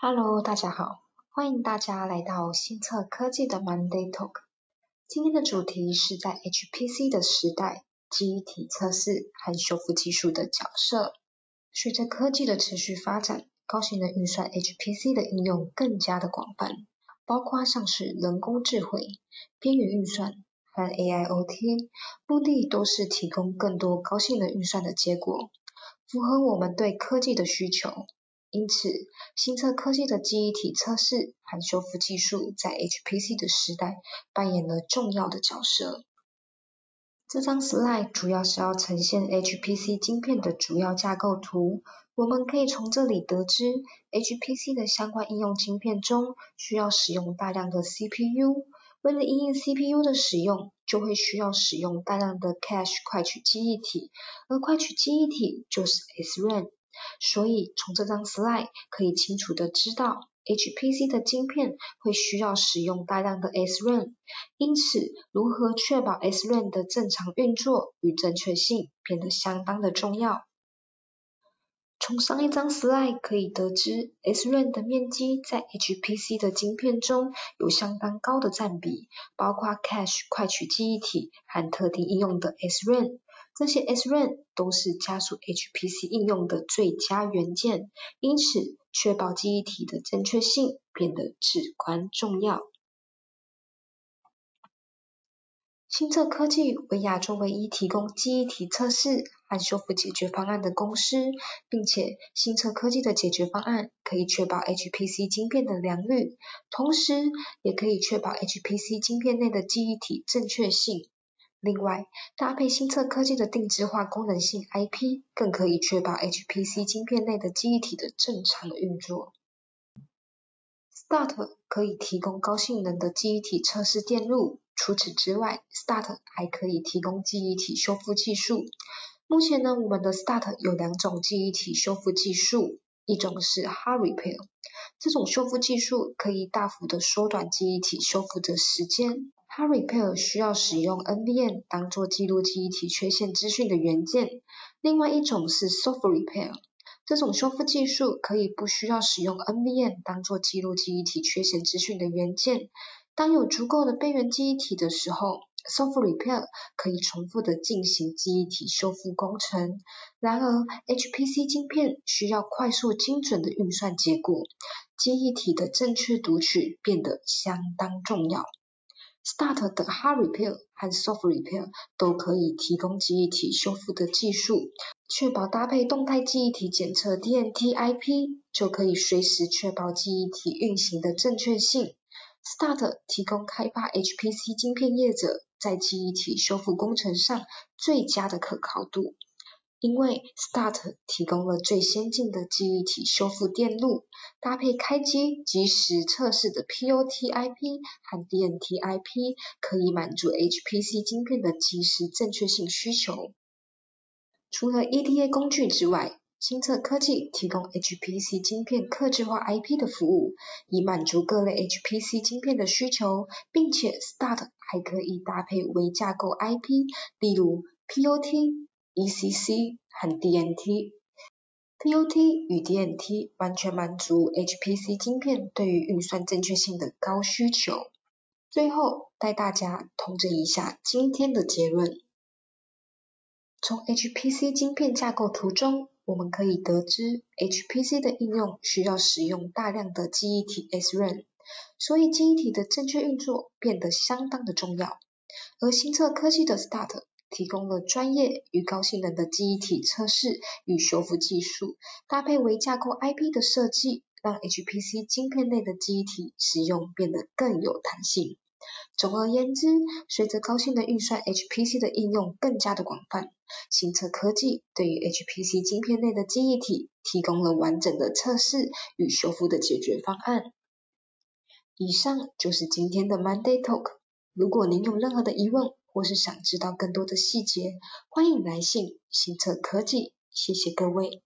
Hello，大家好，欢迎大家来到新策科技的 Monday Talk。今天的主题是在 HPC 的时代，记忆体测试和修复技术的角色。随着科技的持续发展，高性能运算 HPC 的应用更加的广泛，包括像是人工智慧、边缘运算和 AIoT，目的都是提供更多高性能运算的结果，符合我们对科技的需求。因此，新测科技的记忆体测试和修复技术在 HPC 的时代扮演了重要的角色。这张 slide 主要是要呈现 HPC 晶片的主要架构图。我们可以从这里得知，HPC 的相关应用晶片中需要使用大量的 CPU。为了应用 CPU 的使用，就会需要使用大量的 cache 快取记忆体，而快取记忆体就是 SRAM。所以从这张 slide 可以清楚的知道，HPC 的晶片会需要使用大量的 SRAM，因此如何确保 SRAM 的正常运作与正确性变得相当的重要。从上一张 slide 可以得知，SRAM 的面积在 HPC 的晶片中有相当高的占比，包括 cache 快取记忆体和特定应用的 SRAM。这些 SRAM 都是加速 HPC 应用的最佳元件，因此确保记忆体的正确性变得至关重要。新策科技为亚洲唯一提供记忆体测试和修复解决方案的公司，并且新策科技的解决方案可以确保 HPC 晶片的良率，同时也可以确保 HPC 晶片内的记忆体正确性。另外，搭配新测科技的定制化功能性 IP，更可以确保 HPC 晶片内的记忆体的正常的运作。Start 可以提供高性能的记忆体测试电路，除此之外，Start 还可以提供记忆体修复技术。目前呢，我们的 Start 有两种记忆体修复技术，一种是 Hard Repair，这种修复技术可以大幅的缩短记忆体修复的时间。Hard Repair 需要使用 NVM 当做记录记忆体缺陷资讯的元件。另外一种是 Soft Repair，这种修复技术可以不需要使用 NVM 当做记录记忆体缺陷资讯的元件。当有足够的备源记忆体的时候，Soft Repair 可以重复的进行记忆体修复工程。然而，HPC 晶片需要快速精准的运算结果，记忆体的正确读取变得相当重要。Start 的 Hard Repair 和 Soft Repair 都可以提供记忆体修复的技术，确保搭配动态记忆体检测 DNT IP 就可以随时确保记忆体运行的正确性。Start 提供开发 HPC 晶片业者在记忆体修复工程上最佳的可靠度。因为 Start 提供了最先进的记忆体修复电路，搭配开机即时测试的 POT IP 和 DNT IP，可以满足 HPC 晶片的即时正确性需求。除了 EDA 工具之外，新测科技提供 HPC 晶片客制化 IP 的服务，以满足各类 HPC 晶片的需求，并且 Start 还可以搭配微架构 IP，例如 POT。ECC 和 DNT，POT 与 DNT 完全满足 HPC 晶片对于运算正确性的高需求。最后带大家统整一下今天的结论。从 HPC 晶片架构图中，我们可以得知 HPC 的应用需要使用大量的记忆体 SRAM，所以记忆体的正确运作变得相当的重要。而新策科技的 Start。提供了专业与高性能的记忆体测试与修复技术，搭配微架构 IP 的设计，让 HPC 晶片内的记忆体使用变得更有弹性。总而言之，随着高性能运算 HPC 的应用更加的广泛，新策科技对于 HPC 晶片内的记忆体提供了完整的测试与修复的解决方案。以上就是今天的 Monday Talk。如果您有任何的疑问，或是想知道更多的细节，欢迎来信新策科技。谢谢各位。